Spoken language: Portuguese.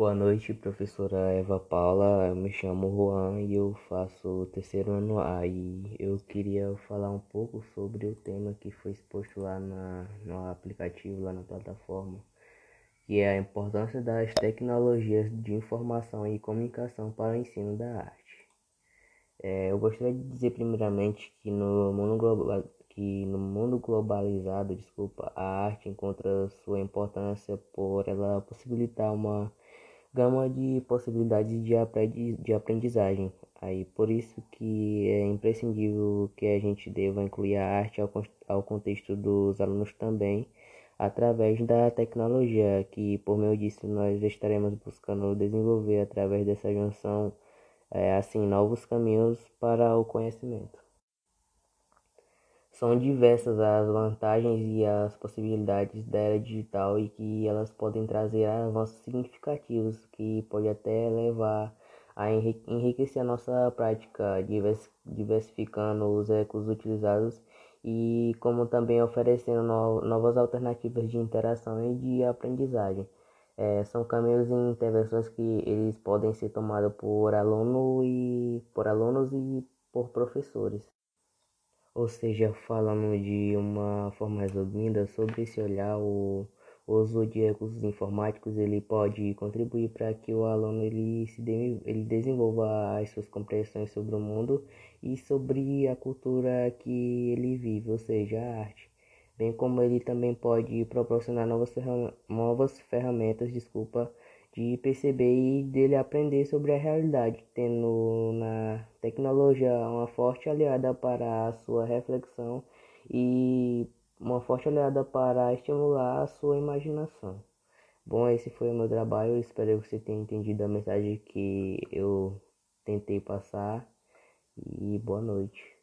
Boa noite, professora Eva Paula. Eu me chamo Juan e eu faço o terceiro ano A. E eu queria falar um pouco sobre o tema que foi exposto lá na, no aplicativo, lá na plataforma, que é a importância das tecnologias de informação e comunicação para o ensino da arte. É, eu gostaria de dizer primeiramente que no mundo global que no mundo globalizado, desculpa, a arte encontra sua importância por ela possibilitar uma gama de possibilidades de aprendizagem. Aí por isso que é imprescindível que a gente deva incluir a arte ao, ao contexto dos alunos também, através da tecnologia, que por meio disso nós estaremos buscando desenvolver através dessa junção é, assim novos caminhos para o conhecimento. São diversas as vantagens e as possibilidades da era digital e que elas podem trazer avanços significativos que pode até levar a enriquecer a nossa prática, diversificando os recursos utilizados e como também oferecendo novas alternativas de interação e de aprendizagem. É, são caminhos e intervenções que eles podem ser tomados por aluno e por alunos e por professores. Ou seja, falando de uma forma resumida sobre esse olhar, o uso de recursos informáticos ele pode contribuir para que o aluno ele se de, ele desenvolva as suas compreensões sobre o mundo e sobre a cultura que ele vive, ou seja, a arte, bem como ele também pode proporcionar novas, novas ferramentas, desculpa, de perceber e dele aprender sobre a realidade, tendo na tecnologia uma forte aliada para a sua reflexão e uma forte aliada para estimular a sua imaginação. Bom, esse foi o meu trabalho. espero que você tenha entendido a mensagem que eu tentei passar. E boa noite.